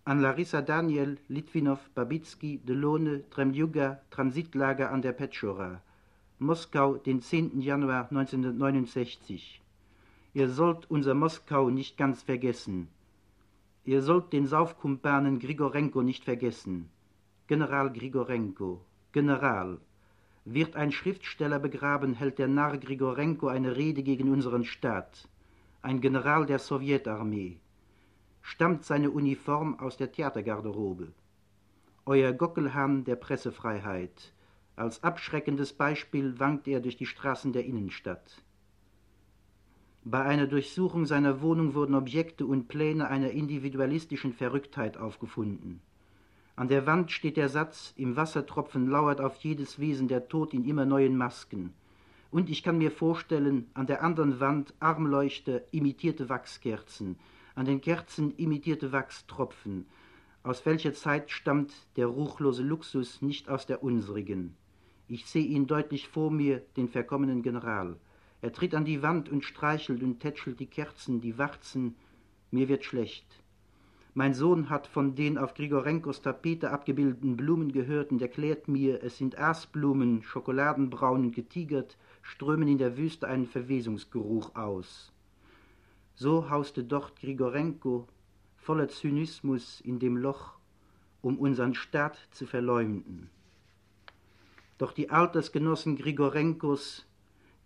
An Larissa Daniel, Litvinov, Babitsky, Delone, Tremjuga, Transitlager an der Petschora, Moskau, den 10. Januar 1969. Ihr sollt unser Moskau nicht ganz vergessen. Ihr sollt den Saufkumpanen Grigorenko nicht vergessen. General Grigorenko, General. Wird ein Schriftsteller begraben, hält der Narr Grigorenko eine Rede gegen unseren Staat. Ein General der Sowjetarmee. Stammt seine Uniform aus der Theatergarderobe. Euer Gockelhahn der Pressefreiheit. Als abschreckendes Beispiel wankt er durch die Straßen der Innenstadt. Bei einer Durchsuchung seiner Wohnung wurden Objekte und Pläne einer individualistischen Verrücktheit aufgefunden. An der Wand steht der Satz, im Wassertropfen lauert auf jedes Wesen der Tod in immer neuen Masken. Und ich kann mir vorstellen, an der anderen Wand Armleuchter, imitierte Wachskerzen, an den Kerzen imitierte Wachstropfen. Aus welcher Zeit stammt der ruchlose Luxus nicht aus der unsrigen? Ich sehe ihn deutlich vor mir, den verkommenen General. Er tritt an die Wand und streichelt und tätschelt die Kerzen, die Warzen. Mir wird schlecht. Mein Sohn hat von den auf Grigorenkos Tapete abgebildeten Blumen gehört und erklärt mir, es sind Aasblumen, schokoladenbraun und getigert, strömen in der Wüste einen Verwesungsgeruch aus. So hauste dort Grigorenko voller Zynismus in dem Loch, um unseren Staat zu verleumden. Doch die Altersgenossen Grigorenkos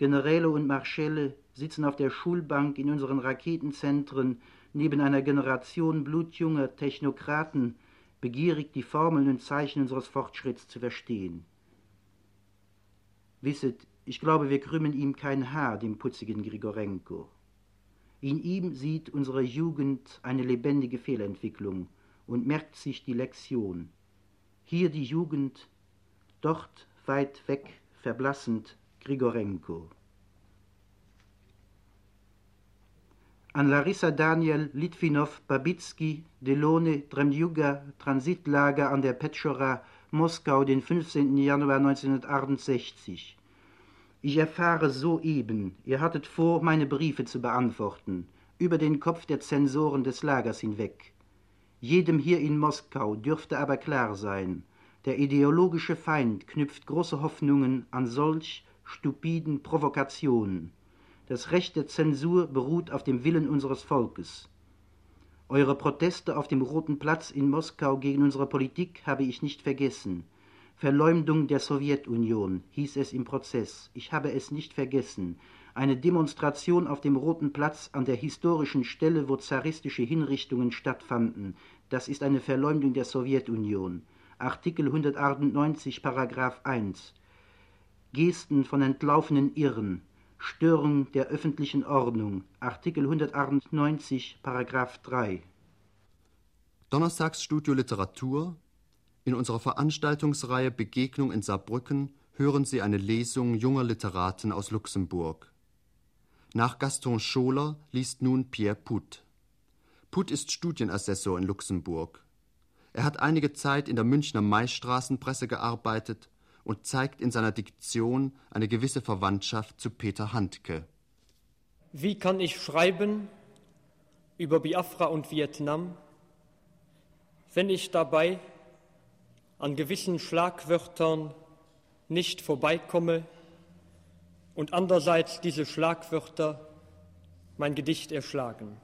Generäle und Marschälle sitzen auf der Schulbank in unseren Raketenzentren neben einer Generation blutjunger Technokraten, begierig die Formeln und Zeichen unseres Fortschritts zu verstehen. Wisset, ich glaube, wir krümmen ihm kein Haar, dem putzigen Grigorenko. In ihm sieht unsere Jugend eine lebendige Fehlentwicklung und merkt sich die Lektion. Hier die Jugend, dort weit weg, verblassend, Grigorenko. An Larissa Daniel, Litvinov, Babitsky, Delone, Dremjuga, Transitlager an der Petschora, Moskau, den 15. Januar 1968. Ich erfahre soeben, ihr hattet vor, meine Briefe zu beantworten, über den Kopf der Zensoren des Lagers hinweg. Jedem hier in Moskau dürfte aber klar sein, der ideologische Feind knüpft große Hoffnungen an solch stupiden Provokationen. Das Recht der Zensur beruht auf dem Willen unseres Volkes. Eure Proteste auf dem Roten Platz in Moskau gegen unsere Politik habe ich nicht vergessen. Verleumdung der Sowjetunion hieß es im Prozess. Ich habe es nicht vergessen. Eine Demonstration auf dem Roten Platz an der historischen Stelle, wo zaristische Hinrichtungen stattfanden. Das ist eine Verleumdung der Sowjetunion. Artikel 198, Paragraph 1. Gesten von entlaufenen Irren, Störung der öffentlichen Ordnung, Artikel 198, Paragraph 3. Donnerstagsstudio Literatur. In unserer Veranstaltungsreihe Begegnung in Saarbrücken hören Sie eine Lesung junger Literaten aus Luxemburg. Nach Gaston Scholer liest nun Pierre Put. Put ist Studienassessor in Luxemburg. Er hat einige Zeit in der Münchner Maistraßenpresse gearbeitet und zeigt in seiner Diktion eine gewisse Verwandtschaft zu Peter Handke. Wie kann ich schreiben über Biafra und Vietnam, wenn ich dabei an gewissen Schlagwörtern nicht vorbeikomme und andererseits diese Schlagwörter mein Gedicht erschlagen?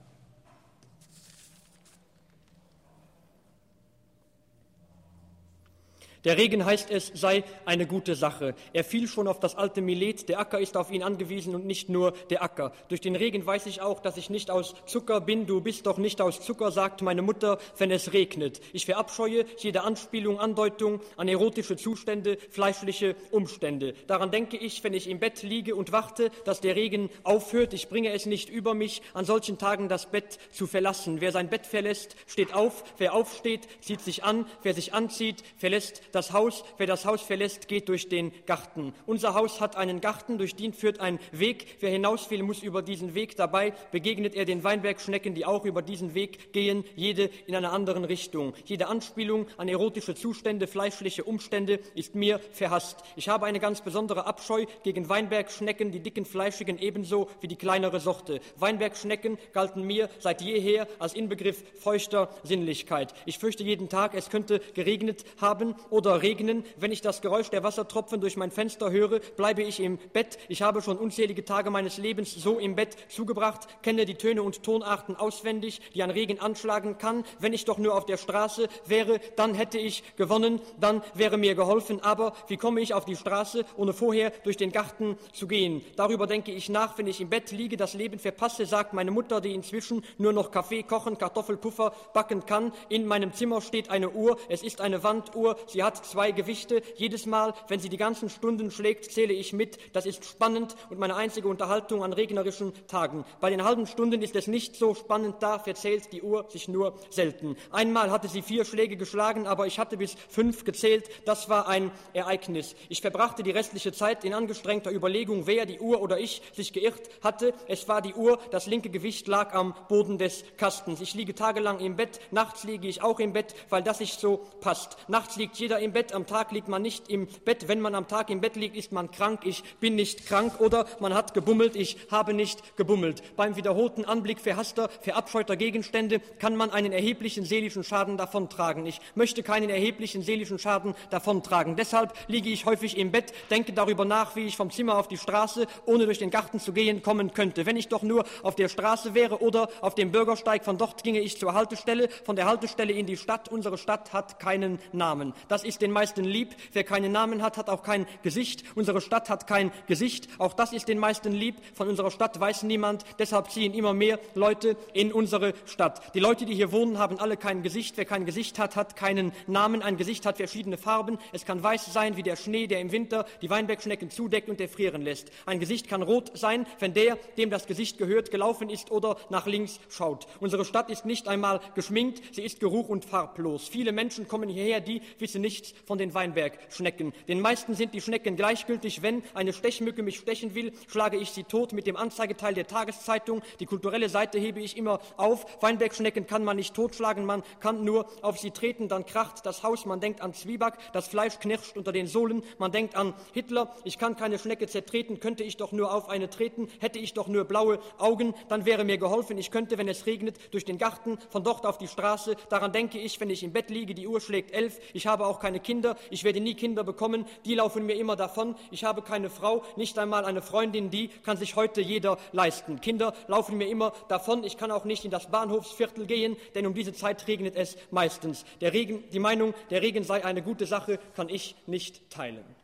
Der Regen heißt es, sei eine gute Sache. Er fiel schon auf das alte Milet, der Acker ist auf ihn angewiesen und nicht nur der Acker. Durch den Regen weiß ich auch, dass ich nicht aus Zucker bin, du bist doch nicht aus Zucker, sagt meine Mutter, wenn es regnet. Ich verabscheue jede Anspielung, Andeutung an erotische Zustände, fleischliche Umstände. Daran denke ich, wenn ich im Bett liege und warte, dass der Regen aufhört. Ich bringe es nicht über mich, an solchen Tagen das Bett zu verlassen. Wer sein Bett verlässt, steht auf. Wer aufsteht, zieht sich an. Wer sich anzieht, verlässt das Haus, wer das Haus verlässt, geht durch den Garten. Unser Haus hat einen Garten, durch den führt ein Weg. Wer hinaus will, muss über diesen Weg. Dabei begegnet er den Weinbergschnecken, die auch über diesen Weg gehen, jede in einer anderen Richtung. Jede Anspielung an erotische Zustände, fleischliche Umstände ist mir verhasst. Ich habe eine ganz besondere Abscheu gegen Weinbergschnecken, die dicken Fleischigen ebenso wie die kleinere Sorte. Weinbergschnecken galten mir seit jeher als Inbegriff feuchter Sinnlichkeit. Ich fürchte jeden Tag, es könnte geregnet haben oder regnen. Wenn ich das Geräusch der Wassertropfen durch mein Fenster höre, bleibe ich im Bett. Ich habe schon unzählige Tage meines Lebens so im Bett zugebracht, kenne die Töne und Tonarten auswendig, die ein Regen anschlagen kann. Wenn ich doch nur auf der Straße wäre, dann hätte ich gewonnen, dann wäre mir geholfen. Aber wie komme ich auf die Straße, ohne vorher durch den Garten zu gehen? Darüber denke ich nach, wenn ich im Bett liege, das Leben verpasse, sagt meine Mutter, die inzwischen nur noch Kaffee kochen, Kartoffelpuffer backen kann. In meinem Zimmer steht eine Uhr, es ist eine Wanduhr, sie hat zwei Gewichte. Jedes Mal, wenn sie die ganzen Stunden schlägt, zähle ich mit. Das ist spannend und meine einzige Unterhaltung an regnerischen Tagen. Bei den halben Stunden ist es nicht so spannend, da verzählt die Uhr sich nur selten. Einmal hatte sie vier Schläge geschlagen, aber ich hatte bis fünf gezählt. Das war ein Ereignis. Ich verbrachte die restliche Zeit in angestrengter Überlegung, wer die Uhr oder ich sich geirrt hatte. Es war die Uhr, das linke Gewicht lag am Boden des Kastens. Ich liege tagelang im Bett, nachts liege ich auch im Bett, weil das sich so passt. Nachts liegt jeder im Bett, am Tag liegt man nicht im Bett. Wenn man am Tag im Bett liegt, ist man krank. Ich bin nicht krank oder man hat gebummelt. Ich habe nicht gebummelt. Beim wiederholten Anblick verhasster, verabscheuter Gegenstände kann man einen erheblichen seelischen Schaden davontragen. Ich möchte keinen erheblichen seelischen Schaden davontragen. Deshalb liege ich häufig im Bett, denke darüber nach, wie ich vom Zimmer auf die Straße, ohne durch den Garten zu gehen, kommen könnte. Wenn ich doch nur auf der Straße wäre oder auf dem Bürgersteig, von dort ginge ich zur Haltestelle, von der Haltestelle in die Stadt. Unsere Stadt hat keinen Namen. Das ist den meisten lieb. Wer keinen Namen hat, hat auch kein Gesicht. Unsere Stadt hat kein Gesicht. Auch das ist den meisten lieb. Von unserer Stadt weiß niemand. Deshalb ziehen immer mehr Leute in unsere Stadt. Die Leute, die hier wohnen, haben alle kein Gesicht. Wer kein Gesicht hat, hat keinen Namen. Ein Gesicht hat verschiedene Farben. Es kann weiß sein wie der Schnee, der im Winter die Weinbergschnecken zudeckt und erfrieren lässt. Ein Gesicht kann rot sein, wenn der, dem das Gesicht gehört, gelaufen ist oder nach links schaut. Unsere Stadt ist nicht einmal geschminkt, sie ist geruch- und farblos. Viele Menschen kommen hierher, die wissen nichts von den Weinbergschnecken. Den meisten sind die Schnecken gleichgültig. Wenn eine Stechmücke mich stechen will, schlage ich sie tot mit dem Anzeigeteil der Tageszeitung. Die kulturelle Seite hebe ich immer auf. Weinbergschnecken kann man nicht totschlagen, man kann nur auf sie treten, dann kracht das Haus, man denkt an Zwieback, das Fleisch knirscht unter den Sohlen, man denkt an Hitler, ich kann keine Schnecke zertreten, könnte ich doch nur auf eine treten, hätte ich doch nur blaue Augen, dann wäre mir geholfen, ich könnte, wenn es regnet, durch den Garten, von dort auf die Straße, daran denke ich, wenn ich im Bett liege, die Uhr schlägt elf, ich habe auch keine Kinder, ich werde nie Kinder bekommen, die laufen mir immer davon, ich habe keine Frau, nicht einmal eine Freundin, die kann sich heute jeder leisten. Kinder laufen mir immer davon, ich kann auch nicht in das Bahnhofsviertel gehen, denn um diese Zeit regnet es meistens. Der Regen, die Meinung, der Regen sei eine gute Sache, kann ich nicht teilen.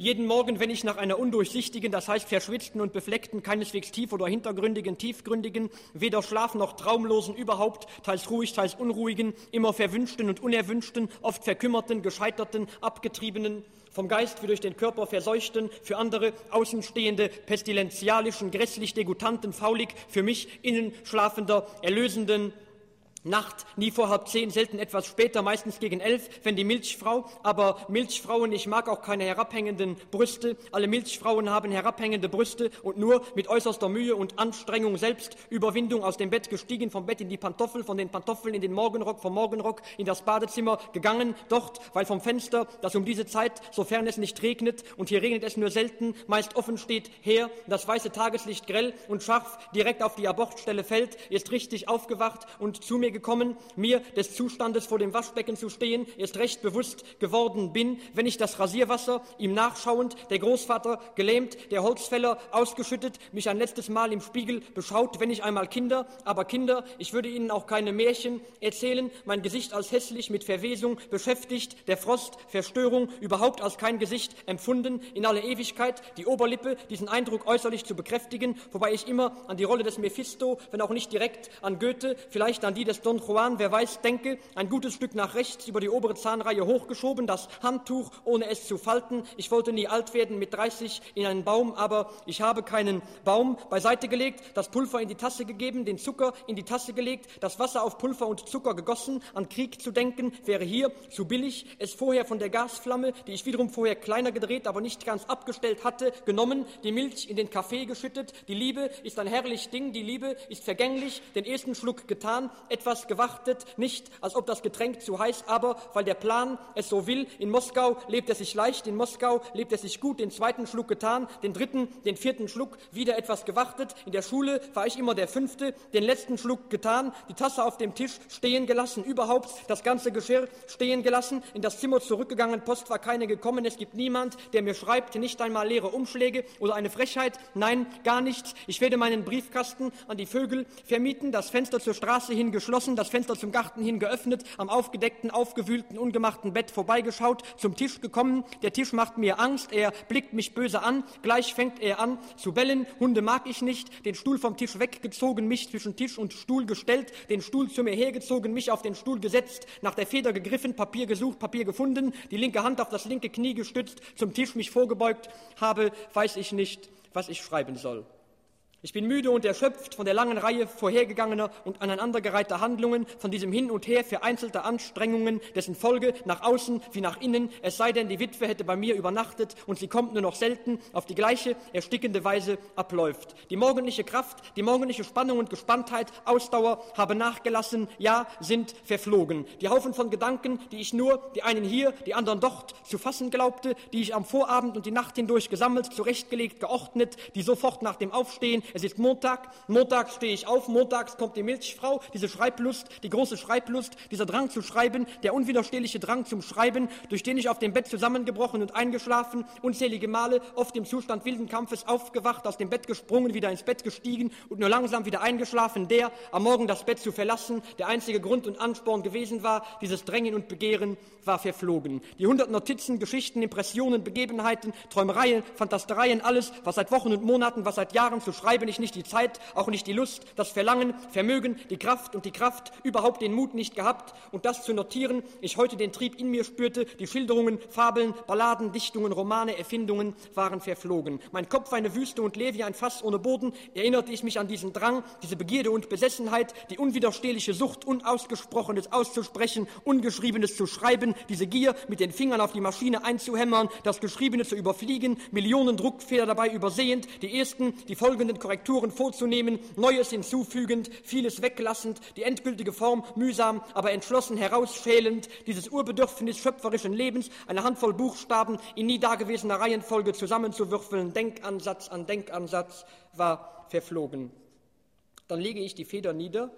Jeden Morgen, wenn ich nach einer undurchsichtigen, das heißt verschwitzten und befleckten, keineswegs tief- oder hintergründigen, tiefgründigen, weder Schlaf noch traumlosen, überhaupt, teils ruhig, teils unruhigen, immer verwünschten und unerwünschten, oft verkümmerten, gescheiterten, abgetriebenen, vom Geist wie durch den Körper verseuchten, für andere außenstehende, pestilenzialischen, grässlich degutanten, faulig, für mich innen schlafender, erlösenden, Nacht, nie vor halb zehn, selten etwas später, meistens gegen elf, wenn die Milchfrau, aber Milchfrauen, ich mag auch keine herabhängenden Brüste, alle Milchfrauen haben herabhängende Brüste und nur mit äußerster Mühe und Anstrengung, Selbstüberwindung aus dem Bett gestiegen, vom Bett in die Pantoffel, von den Pantoffeln in den Morgenrock, vom Morgenrock in das Badezimmer gegangen, dort, weil vom Fenster, das um diese Zeit, sofern es nicht regnet, und hier regnet es nur selten, meist offen steht, her, das weiße Tageslicht grell und scharf direkt auf die Abortstelle fällt, ist richtig aufgewacht und zu mir gekommen, mir des Zustandes vor dem Waschbecken zu stehen, erst recht bewusst geworden bin, wenn ich das Rasierwasser ihm nachschauend, der Großvater gelähmt, der Holzfäller ausgeschüttet, mich ein letztes Mal im Spiegel beschaut, wenn ich einmal Kinder, aber Kinder, ich würde ihnen auch keine Märchen erzählen, mein Gesicht als hässlich mit Verwesung beschäftigt, der Frost, Verstörung, überhaupt als kein Gesicht empfunden, in alle Ewigkeit, die Oberlippe, diesen Eindruck äußerlich zu bekräftigen, wobei ich immer an die Rolle des Mephisto, wenn auch nicht direkt an Goethe, vielleicht an die des des Don Juan, wer weiß, denke, ein gutes Stück nach rechts über die obere Zahnreihe hochgeschoben, das Handtuch, ohne es zu falten. Ich wollte nie alt werden mit 30 in einen Baum, aber ich habe keinen Baum beiseite gelegt, das Pulver in die Tasse gegeben, den Zucker in die Tasse gelegt, das Wasser auf Pulver und Zucker gegossen. An Krieg zu denken wäre hier zu billig. Es vorher von der Gasflamme, die ich wiederum vorher kleiner gedreht, aber nicht ganz abgestellt hatte, genommen, die Milch in den Kaffee geschüttet. Die Liebe ist ein herrlich Ding, die Liebe ist vergänglich, den ersten Schluck getan, etwas gewartet, nicht als ob das Getränk zu heiß, aber weil der Plan es so will. In Moskau lebt es sich leicht, in Moskau lebt es sich gut, den zweiten Schluck getan, den dritten, den vierten Schluck, wieder etwas gewartet. In der Schule war ich immer der fünfte, den letzten Schluck getan, die Tasse auf dem Tisch stehen gelassen, überhaupt das ganze Geschirr stehen gelassen, in das Zimmer zurückgegangen, Post war keine gekommen, es gibt niemand, der mir schreibt, nicht einmal leere Umschläge oder eine Frechheit, nein, gar nichts. Ich werde meinen Briefkasten an die Vögel vermieten, das Fenster zur Straße hin geschlossen, das Fenster zum Garten hin geöffnet, am aufgedeckten, aufgewühlten, ungemachten Bett vorbeigeschaut, zum Tisch gekommen. Der Tisch macht mir Angst, er blickt mich böse an, gleich fängt er an zu bellen. Hunde mag ich nicht, den Stuhl vom Tisch weggezogen, mich zwischen Tisch und Stuhl gestellt, den Stuhl zu mir hergezogen, mich auf den Stuhl gesetzt, nach der Feder gegriffen, Papier gesucht, Papier gefunden, die linke Hand auf das linke Knie gestützt, zum Tisch mich vorgebeugt habe, weiß ich nicht, was ich schreiben soll. Ich bin müde und erschöpft von der langen Reihe vorhergegangener und aneinandergereihter Handlungen, von diesem Hin und Her vereinzelter Anstrengungen, dessen Folge nach außen wie nach innen, es sei denn, die Witwe hätte bei mir übernachtet und sie kommt nur noch selten, auf die gleiche erstickende Weise abläuft. Die morgendliche Kraft, die morgendliche Spannung und Gespanntheit, Ausdauer habe nachgelassen, ja, sind verflogen. Die Haufen von Gedanken, die ich nur, die einen hier, die anderen dort zu fassen glaubte, die ich am Vorabend und die Nacht hindurch gesammelt, zurechtgelegt, geordnet, die sofort nach dem Aufstehen es ist Montag, montags stehe ich auf, montags kommt die Milchfrau, diese Schreiblust, die große Schreiblust, dieser Drang zu schreiben, der unwiderstehliche Drang zum Schreiben, durch den ich auf dem Bett zusammengebrochen und eingeschlafen, unzählige Male, oft im Zustand wilden Kampfes aufgewacht, aus dem Bett gesprungen, wieder ins Bett gestiegen und nur langsam wieder eingeschlafen, der, am Morgen das Bett zu verlassen, der einzige Grund und Ansporn gewesen war, dieses Drängen und Begehren war verflogen. Die hundert Notizen, Geschichten, Impressionen, Begebenheiten, Träumereien, Fantastereien, alles, was seit Wochen und Monaten, was seit Jahren zu schreiben bleibe ich nicht die Zeit, auch nicht die Lust, das Verlangen, Vermögen, die Kraft und die Kraft, überhaupt den Mut nicht gehabt und das zu notieren, ich heute den Trieb in mir spürte, die Schilderungen, Fabeln, Balladen, Dichtungen, Romane, Erfindungen waren verflogen. Mein Kopf eine Wüste und Levi ein Fass ohne Boden, erinnerte ich mich an diesen Drang, diese Begierde und Besessenheit, die unwiderstehliche Sucht, Unausgesprochenes auszusprechen, Ungeschriebenes zu schreiben, diese Gier, mit den Fingern auf die Maschine einzuhämmern, das Geschriebene zu überfliegen, Millionen Druckfehler dabei übersehend, die ersten, die folgenden Korrekturen vorzunehmen, Neues hinzufügend, vieles weglassend, die endgültige Form mühsam, aber entschlossen herausschälend, dieses Urbedürfnis schöpferischen Lebens, eine Handvoll Buchstaben in nie dagewesener Reihenfolge zusammenzuwürfeln, Denkansatz an Denkansatz, war verflogen. Dann lege ich die Feder nieder,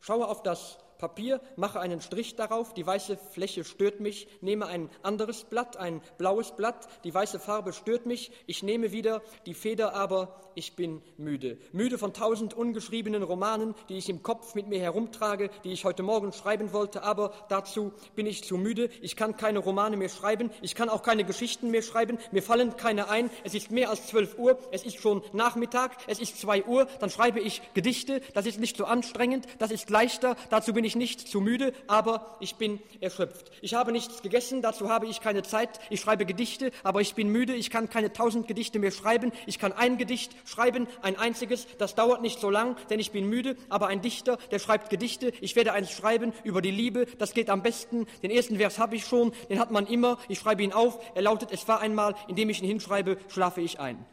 schaue auf das Papier, mache einen Strich darauf, die weiße Fläche stört mich, nehme ein anderes Blatt, ein blaues Blatt, die weiße Farbe stört mich, ich nehme wieder die Feder, aber ich bin müde. Müde von tausend ungeschriebenen Romanen, die ich im Kopf mit mir herumtrage, die ich heute Morgen schreiben wollte, aber dazu bin ich zu müde. Ich kann keine Romane mehr schreiben, ich kann auch keine Geschichten mehr schreiben, mir fallen keine ein. Es ist mehr als zwölf Uhr, es ist schon Nachmittag, es ist zwei Uhr, dann schreibe ich Gedichte, das ist nicht so anstrengend, das ist leichter, dazu bin ich nicht zu müde, aber ich bin erschöpft. Ich habe nichts gegessen, dazu habe ich keine Zeit, ich schreibe Gedichte, aber ich bin müde, ich kann keine tausend Gedichte mehr schreiben, ich kann ein Gedicht schreiben, ein einziges, das dauert nicht so lang, denn ich bin müde, aber ein Dichter, der schreibt Gedichte, ich werde eins schreiben über die Liebe, das geht am besten, den ersten Vers habe ich schon, den hat man immer, ich schreibe ihn auf, er lautet, es war einmal, indem ich ihn hinschreibe, schlafe ich ein.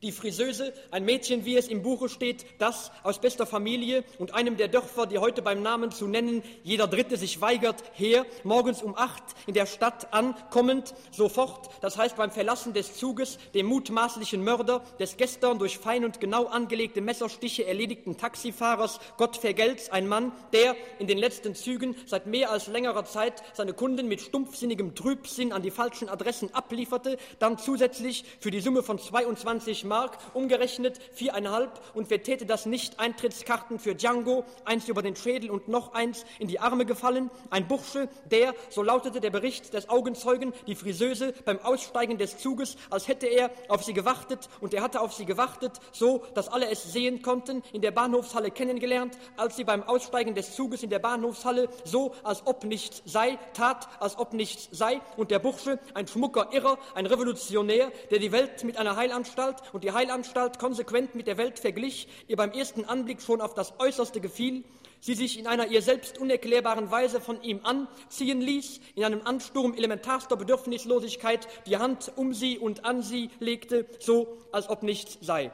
Die Friseuse, ein Mädchen, wie es im Buche steht, das aus bester Familie und einem der Dörfer, die heute beim Namen zu nennen, jeder Dritte sich weigert, her, morgens um acht in der Stadt ankommend, sofort, das heißt beim Verlassen des Zuges, dem mutmaßlichen Mörder des gestern durch fein und genau angelegte Messerstiche erledigten Taxifahrers Gott vergelt's, ein Mann, der in den letzten Zügen seit mehr als längerer Zeit seine Kunden mit stumpfsinnigem Trübsinn an die falschen Adressen ablieferte, dann zusätzlich für die Summe von 22 Mark, umgerechnet viereinhalb, und wer täte das nicht? Eintrittskarten für Django, eins über den Schädel und noch eins in die Arme gefallen. Ein Bursche, der, so lautete der Bericht des Augenzeugen, die Friseuse beim Aussteigen des Zuges, als hätte er auf sie gewartet, und er hatte auf sie gewartet, so, dass alle es sehen konnten, in der Bahnhofshalle kennengelernt, als sie beim Aussteigen des Zuges in der Bahnhofshalle, so, als ob nichts sei, tat, als ob nichts sei, und der Bursche, ein schmucker Irrer, ein Revolutionär, der die Welt mit einer Heilanstalt und die Heilanstalt konsequent mit der Welt verglich, ihr beim ersten Anblick schon auf das Äußerste gefiel, sie sich in einer ihr selbst unerklärbaren Weise von ihm anziehen ließ, in einem Ansturm elementarster Bedürfnislosigkeit die Hand um sie und an sie legte, so als ob nichts sei.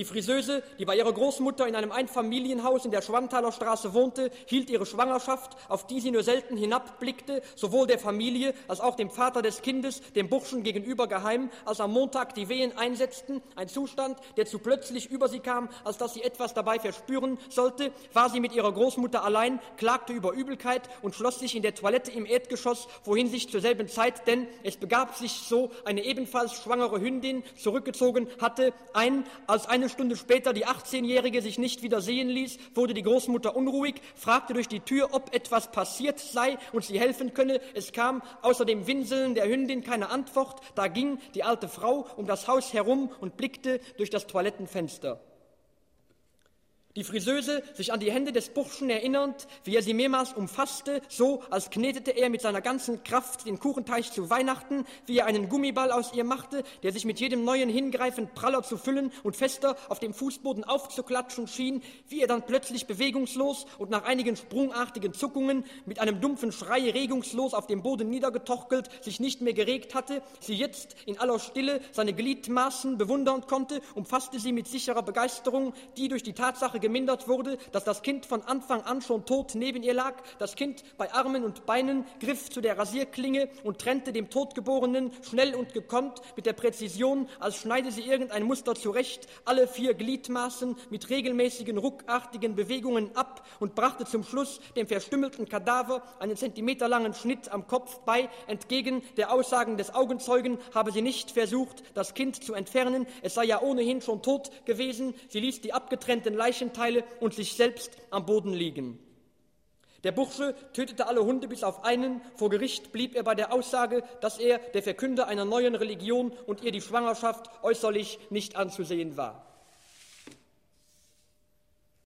Die Friseuse, die bei ihrer Großmutter in einem Einfamilienhaus in der Schwanthaler Straße wohnte, hielt ihre Schwangerschaft, auf die sie nur selten hinabblickte, sowohl der Familie als auch dem Vater des Kindes, dem Burschen gegenüber geheim, als am Montag die Wehen einsetzten, ein Zustand, der zu plötzlich über sie kam, als dass sie etwas dabei verspüren sollte, war sie mit ihrer Großmutter allein, klagte über Übelkeit und schloss sich in der Toilette im Erdgeschoss, wohin sich zur selben Zeit, denn es begab sich so, eine ebenfalls schwangere Hündin zurückgezogen hatte, ein, als eine Stunde später die 18-Jährige sich nicht wieder sehen ließ, wurde die Großmutter unruhig, fragte durch die Tür, ob etwas passiert sei und sie helfen könne. Es kam außer dem Winseln der Hündin keine Antwort. Da ging die alte Frau um das Haus herum und blickte durch das Toilettenfenster. Die Friseuse, sich an die Hände des Burschen erinnernd, wie er sie mehrmals umfasste, so als knetete er mit seiner ganzen Kraft den Kuchenteich zu Weihnachten, wie er einen Gummiball aus ihr machte, der sich mit jedem neuen Hingreifen praller zu füllen und fester auf dem Fußboden aufzuklatschen schien, wie er dann plötzlich bewegungslos und nach einigen sprungartigen Zuckungen mit einem dumpfen Schrei regungslos auf dem Boden niedergetochelt, sich nicht mehr geregt hatte, sie jetzt in aller Stille seine Gliedmaßen bewundern konnte, umfasste sie mit sicherer Begeisterung, die durch die Tatsache gemindert wurde, dass das Kind von Anfang an schon tot neben ihr lag. Das Kind bei Armen und Beinen griff zu der Rasierklinge und trennte dem Totgeborenen schnell und gekonnt mit der Präzision, als schneide sie irgendein Muster zurecht, alle vier Gliedmaßen mit regelmäßigen, ruckartigen Bewegungen ab und brachte zum Schluss dem verstümmelten Kadaver einen zentimeterlangen Schnitt am Kopf bei. Entgegen der Aussagen des Augenzeugen habe sie nicht versucht, das Kind zu entfernen. Es sei ja ohnehin schon tot gewesen. Sie ließ die abgetrennten Leichen Leichenteile und sich selbst am Boden liegen. Der Bursche tötete alle Hunde bis auf einen. Vor Gericht blieb er bei der Aussage, dass er der Verkünder einer neuen Religion und ihr die Schwangerschaft äußerlich nicht anzusehen war.